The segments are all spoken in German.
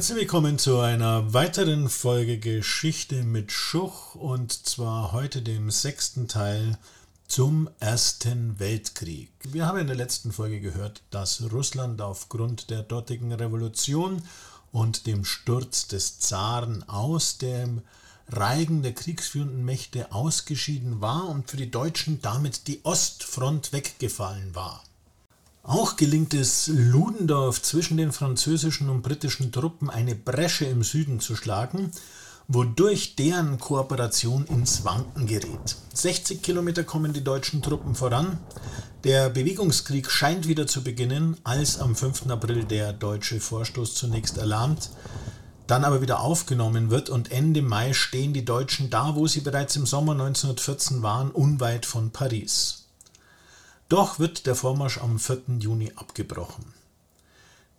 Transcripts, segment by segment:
Herzlich willkommen zu einer weiteren Folge Geschichte mit Schuch und zwar heute dem sechsten Teil zum Ersten Weltkrieg. Wir haben in der letzten Folge gehört, dass Russland aufgrund der dortigen Revolution und dem Sturz des Zaren aus dem Reigen der kriegsführenden Mächte ausgeschieden war und für die Deutschen damit die Ostfront weggefallen war. Auch gelingt es Ludendorff zwischen den französischen und britischen Truppen eine Bresche im Süden zu schlagen, wodurch deren Kooperation ins Wanken gerät. 60 Kilometer kommen die deutschen Truppen voran. Der Bewegungskrieg scheint wieder zu beginnen, als am 5. April der deutsche Vorstoß zunächst erlahmt, dann aber wieder aufgenommen wird und Ende Mai stehen die Deutschen da, wo sie bereits im Sommer 1914 waren, unweit von Paris. Doch wird der Vormarsch am 4. Juni abgebrochen.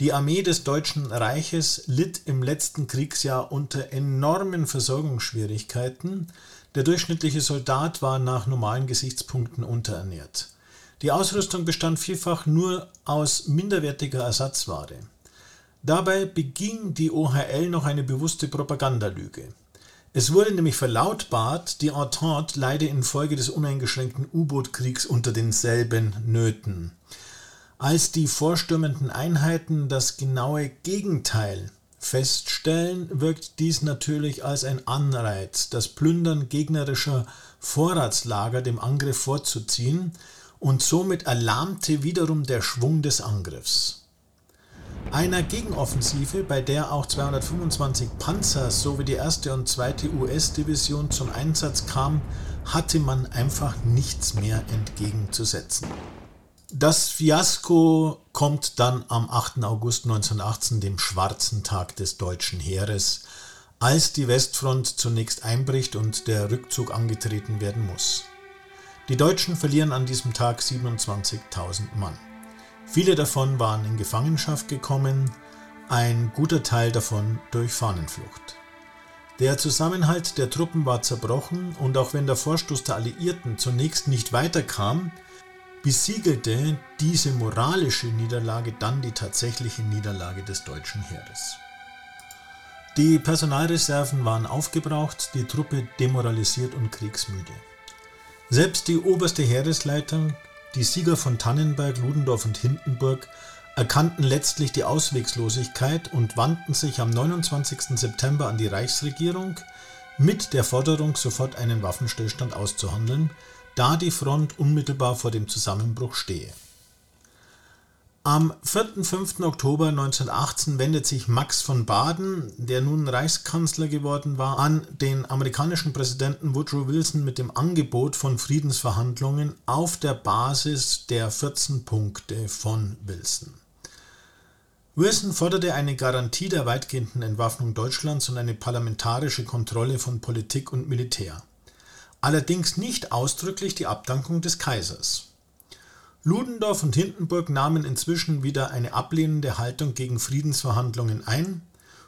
Die Armee des Deutschen Reiches litt im letzten Kriegsjahr unter enormen Versorgungsschwierigkeiten. Der durchschnittliche Soldat war nach normalen Gesichtspunkten unterernährt. Die Ausrüstung bestand vielfach nur aus minderwertiger Ersatzware. Dabei beging die OHL noch eine bewusste Propagandalüge. Es wurde nämlich verlautbart, die Entente leide infolge des uneingeschränkten U-Boot-Kriegs unter denselben Nöten. Als die vorstürmenden Einheiten das genaue Gegenteil feststellen, wirkt dies natürlich als ein Anreiz, das Plündern gegnerischer Vorratslager dem Angriff vorzuziehen, und somit erlahmte wiederum der Schwung des Angriffs. Einer Gegenoffensive, bei der auch 225 Panzer sowie die erste und zweite US-Division zum Einsatz kamen, hatte man einfach nichts mehr entgegenzusetzen. Das Fiasko kommt dann am 8. August 1918, dem schwarzen Tag des deutschen Heeres, als die Westfront zunächst einbricht und der Rückzug angetreten werden muss. Die Deutschen verlieren an diesem Tag 27.000 Mann. Viele davon waren in Gefangenschaft gekommen, ein guter Teil davon durch Fahnenflucht. Der Zusammenhalt der Truppen war zerbrochen und auch wenn der Vorstoß der Alliierten zunächst nicht weiterkam, besiegelte diese moralische Niederlage dann die tatsächliche Niederlage des deutschen Heeres. Die Personalreserven waren aufgebraucht, die Truppe demoralisiert und kriegsmüde. Selbst die oberste Heeresleitung die Sieger von Tannenberg, Ludendorff und Hindenburg erkannten letztlich die Ausweglosigkeit und wandten sich am 29. September an die Reichsregierung mit der Forderung, sofort einen Waffenstillstand auszuhandeln, da die Front unmittelbar vor dem Zusammenbruch stehe. Am 4. 5. Oktober 1918 wendet sich Max von Baden, der nun Reichskanzler geworden war, an den amerikanischen Präsidenten Woodrow Wilson mit dem Angebot von Friedensverhandlungen auf der Basis der 14 Punkte von Wilson. Wilson forderte eine Garantie der weitgehenden Entwaffnung Deutschlands und eine parlamentarische Kontrolle von Politik und Militär. Allerdings nicht ausdrücklich die Abdankung des Kaisers. Ludendorff und Hindenburg nahmen inzwischen wieder eine ablehnende Haltung gegen Friedensverhandlungen ein,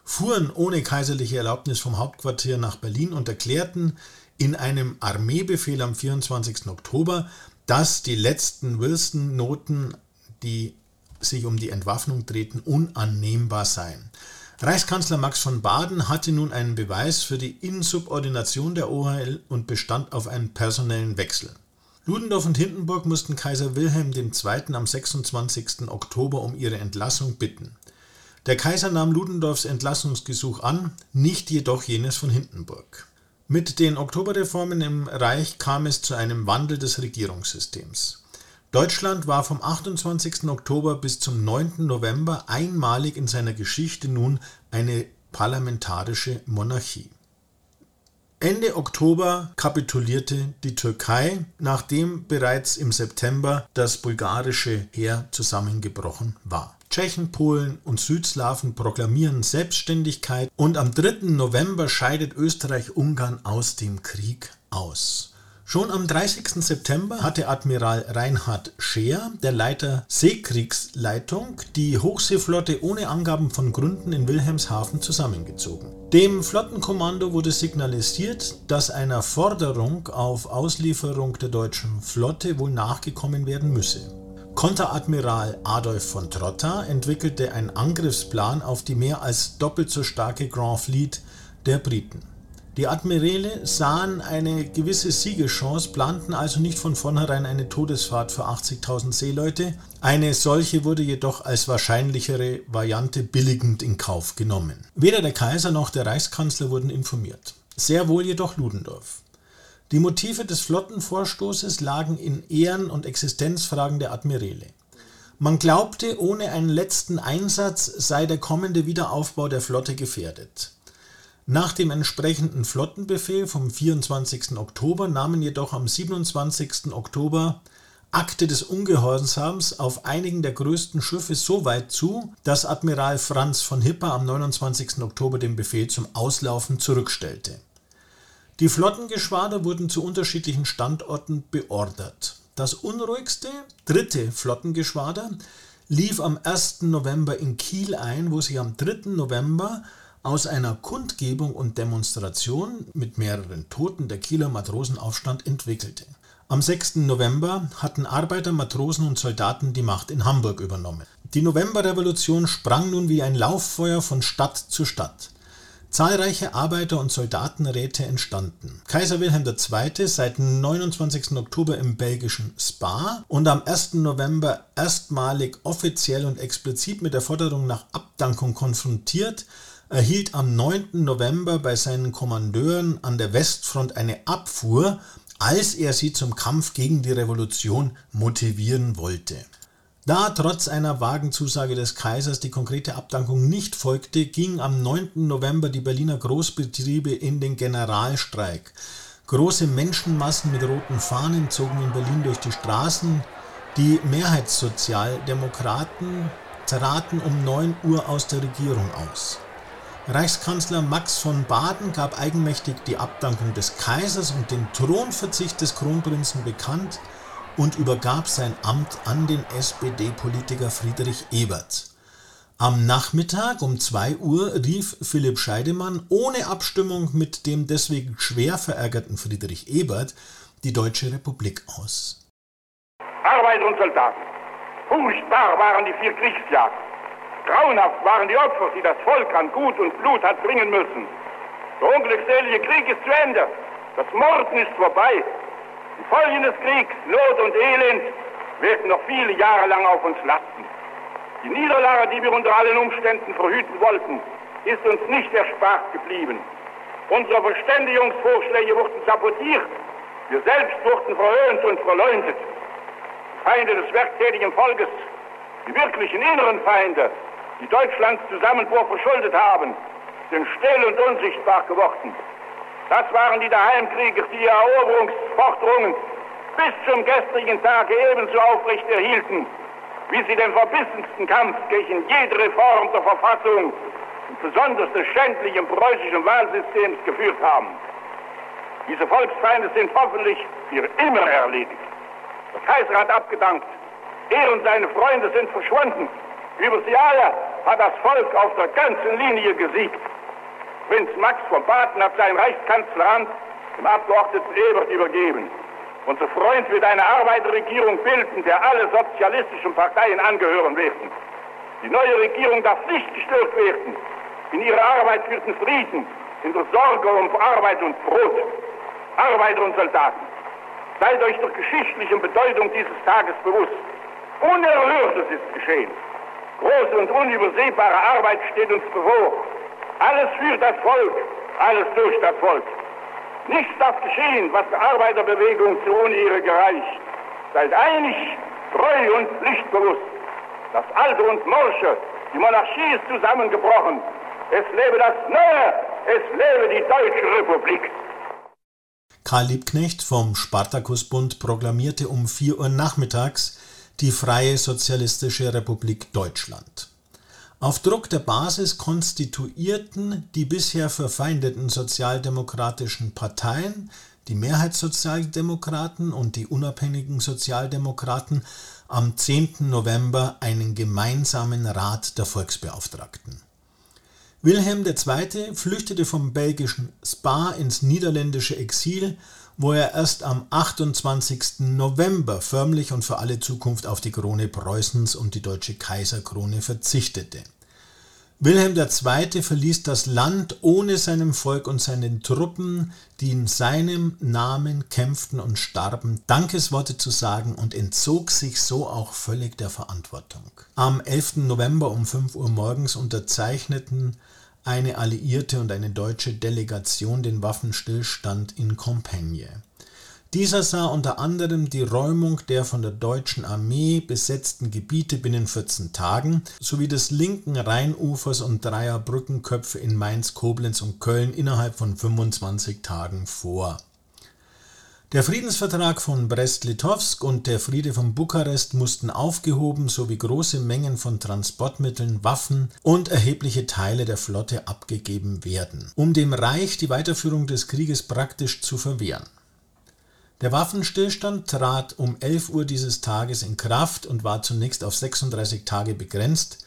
fuhren ohne kaiserliche Erlaubnis vom Hauptquartier nach Berlin und erklärten in einem Armeebefehl am 24. Oktober, dass die letzten Wilson-Noten, die sich um die Entwaffnung drehten, unannehmbar seien. Reichskanzler Max von Baden hatte nun einen Beweis für die Insubordination der OHL und bestand auf einen personellen Wechsel. Ludendorff und Hindenburg mussten Kaiser Wilhelm II. am 26. Oktober um ihre Entlassung bitten. Der Kaiser nahm Ludendorffs Entlassungsgesuch an, nicht jedoch jenes von Hindenburg. Mit den Oktoberreformen im Reich kam es zu einem Wandel des Regierungssystems. Deutschland war vom 28. Oktober bis zum 9. November einmalig in seiner Geschichte nun eine parlamentarische Monarchie. Ende Oktober kapitulierte die Türkei, nachdem bereits im September das bulgarische Heer zusammengebrochen war. Tschechen, Polen und Südslawen proklamieren Selbstständigkeit und am 3. November scheidet Österreich-Ungarn aus dem Krieg aus. Schon am 30. September hatte Admiral Reinhard Scheer, der Leiter Seekriegsleitung, die Hochseeflotte ohne Angaben von Gründen in Wilhelmshaven zusammengezogen. Dem Flottenkommando wurde signalisiert, dass einer Forderung auf Auslieferung der deutschen Flotte wohl nachgekommen werden müsse. Konteradmiral Adolf von Trotta entwickelte einen Angriffsplan auf die mehr als doppelt so starke Grand Fleet der Briten. Die Admiräle sahen eine gewisse Siegeschance, planten also nicht von vornherein eine Todesfahrt für 80.000 Seeleute. Eine solche wurde jedoch als wahrscheinlichere Variante billigend in Kauf genommen. Weder der Kaiser noch der Reichskanzler wurden informiert. Sehr wohl jedoch Ludendorff. Die Motive des Flottenvorstoßes lagen in Ehren- und Existenzfragen der Admiräle. Man glaubte, ohne einen letzten Einsatz sei der kommende Wiederaufbau der Flotte gefährdet. Nach dem entsprechenden Flottenbefehl vom 24. Oktober nahmen jedoch am 27. Oktober Akte des Ungehorsams auf einigen der größten Schiffe so weit zu, dass Admiral Franz von Hipper am 29. Oktober den Befehl zum Auslaufen zurückstellte. Die Flottengeschwader wurden zu unterschiedlichen Standorten beordert. Das unruhigste, dritte Flottengeschwader lief am 1. November in Kiel ein, wo sich am 3. November aus einer Kundgebung und Demonstration mit mehreren Toten der Kieler Matrosenaufstand entwickelte. Am 6. November hatten Arbeiter, Matrosen und Soldaten die Macht in Hamburg übernommen. Die Novemberrevolution sprang nun wie ein Lauffeuer von Stadt zu Stadt. Zahlreiche Arbeiter- und Soldatenräte entstanden. Kaiser Wilhelm II. seit 29. Oktober im belgischen Spa und am 1. November erstmalig offiziell und explizit mit der Forderung nach Abdankung konfrontiert, erhielt am 9. November bei seinen Kommandeuren an der Westfront eine Abfuhr, als er sie zum Kampf gegen die Revolution motivieren wollte. Da trotz einer vagen Zusage des Kaisers die konkrete Abdankung nicht folgte, gingen am 9. November die Berliner Großbetriebe in den Generalstreik. Große Menschenmassen mit roten Fahnen zogen in Berlin durch die Straßen. Die Mehrheitssozialdemokraten traten um 9 Uhr aus der Regierung aus. Reichskanzler Max von Baden gab eigenmächtig die Abdankung des Kaisers und den Thronverzicht des Kronprinzen bekannt und übergab sein Amt an den SPD-Politiker Friedrich Ebert. Am Nachmittag um 2 Uhr rief Philipp Scheidemann ohne Abstimmung mit dem deswegen schwer verärgerten Friedrich Ebert die Deutsche Republik aus. Arbeiter und Soldaten, furchtbar waren die vier Kriegsjahre. Grauenhaft waren die Opfer, die das Volk an Gut und Blut hat bringen müssen. Der unglückselige Krieg ist zu Ende. Das Morden ist vorbei. Die Folgen des Kriegs, Not und Elend, werden noch viele Jahre lang auf uns lasten. Die Niederlage, die wir unter allen Umständen verhüten wollten, ist uns nicht erspart geblieben. Unsere Verständigungsvorschläge wurden sabotiert. Wir selbst wurden verhöhnt und verleumdet. Feinde des werktätigen Volkes, die wirklichen inneren Feinde, die Deutschlands Zusammenbruch verschuldet haben, sind still und unsichtbar geworden. Das waren die Daheimkrieger, die ihre Eroberungsforderungen bis zum gestrigen Tage ebenso aufrecht erhielten, wie sie den verbissensten Kampf gegen jede Reform der Verfassung und besonders des schändlichen preußischen Wahlsystems geführt haben. Diese Volksfeinde sind hoffentlich für immer erledigt. Der Kaiser hat abgedankt. Er und seine Freunde sind verschwunden. Über sie alle hat das Volk auf der ganzen Linie gesiegt. Prinz Max von Baden hat sein Reichskanzleramt dem Abgeordneten Ebert übergeben. Unser Freund wird eine Arbeiterregierung bilden, der alle sozialistischen Parteien angehören werden. Die neue Regierung darf nicht gestört werden in ihrer Arbeit für den Frieden, in der Sorge um Arbeit und Brot. Arbeiter und Soldaten, seid euch der geschichtlichen Bedeutung dieses Tages bewusst. Unerhörtes ist geschehen. Große und unübersehbare Arbeit steht uns bevor. Alles für das Volk, alles durch das Volk. Nichts darf geschehen, was der Arbeiterbewegung zu Unehre gereicht. Seid einig, treu und pflichtbewusst. Das Alte und Morsche, die Monarchie ist zusammengebrochen. Es lebe das Neue, es lebe die Deutsche Republik. Karl Liebknecht vom Spartakusbund proklamierte um 4 Uhr nachmittags die Freie Sozialistische Republik Deutschland. Auf Druck der Basis konstituierten die bisher verfeindeten sozialdemokratischen Parteien, die Mehrheitssozialdemokraten und die unabhängigen Sozialdemokraten am 10. November einen gemeinsamen Rat der Volksbeauftragten. Wilhelm II. flüchtete vom belgischen Spa ins niederländische Exil wo er erst am 28. November förmlich und für alle Zukunft auf die Krone Preußens und die deutsche Kaiserkrone verzichtete. Wilhelm II. verließ das Land ohne seinem Volk und seinen Truppen, die in seinem Namen kämpften und starben, Dankesworte zu sagen und entzog sich so auch völlig der Verantwortung. Am 11. November um 5 Uhr morgens unterzeichneten eine alliierte und eine deutsche Delegation den Waffenstillstand in Compiègne. Dieser sah unter anderem die Räumung der von der deutschen Armee besetzten Gebiete binnen 14 Tagen sowie des linken Rheinufers und dreier Brückenköpfe in Mainz, Koblenz und Köln innerhalb von 25 Tagen vor. Der Friedensvertrag von Brest-Litovsk und der Friede von Bukarest mussten aufgehoben sowie große Mengen von Transportmitteln, Waffen und erhebliche Teile der Flotte abgegeben werden, um dem Reich die Weiterführung des Krieges praktisch zu verwehren. Der Waffenstillstand trat um 11 Uhr dieses Tages in Kraft und war zunächst auf 36 Tage begrenzt,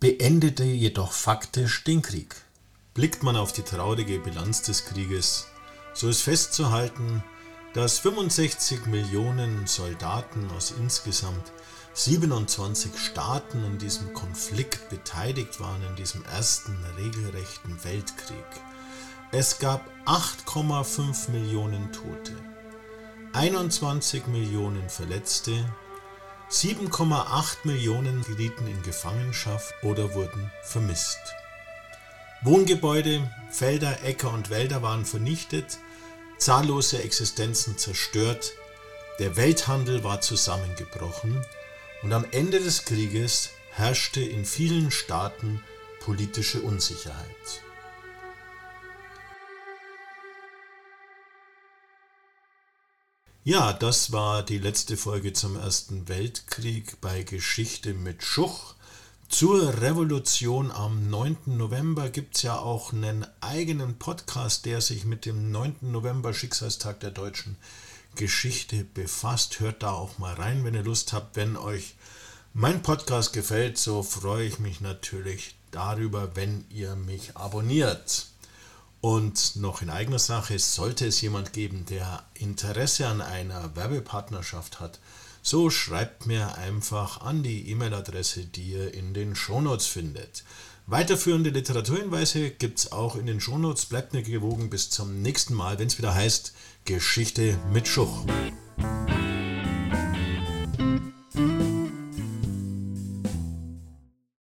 beendete jedoch faktisch den Krieg. Blickt man auf die traurige Bilanz des Krieges, so ist festzuhalten, dass 65 Millionen Soldaten aus insgesamt 27 Staaten in diesem Konflikt beteiligt waren, in diesem ersten regelrechten Weltkrieg. Es gab 8,5 Millionen Tote. 21 Millionen Verletzte, 7,8 Millionen gerieten in Gefangenschaft oder wurden vermisst. Wohngebäude, Felder, Äcker und Wälder waren vernichtet, zahllose Existenzen zerstört, der Welthandel war zusammengebrochen und am Ende des Krieges herrschte in vielen Staaten politische Unsicherheit. Ja, das war die letzte Folge zum Ersten Weltkrieg bei Geschichte mit Schuch. Zur Revolution am 9. November gibt es ja auch einen eigenen Podcast, der sich mit dem 9. November Schicksalstag der deutschen Geschichte befasst. Hört da auch mal rein, wenn ihr Lust habt. Wenn euch mein Podcast gefällt, so freue ich mich natürlich darüber, wenn ihr mich abonniert. Und noch in eigener Sache, sollte es jemand geben, der Interesse an einer Werbepartnerschaft hat, so schreibt mir einfach an die E-Mail-Adresse, die ihr in den Shownotes findet. Weiterführende Literaturhinweise gibt es auch in den Shownotes. Bleibt mir gewogen bis zum nächsten Mal, wenn es wieder heißt Geschichte mit Schuch.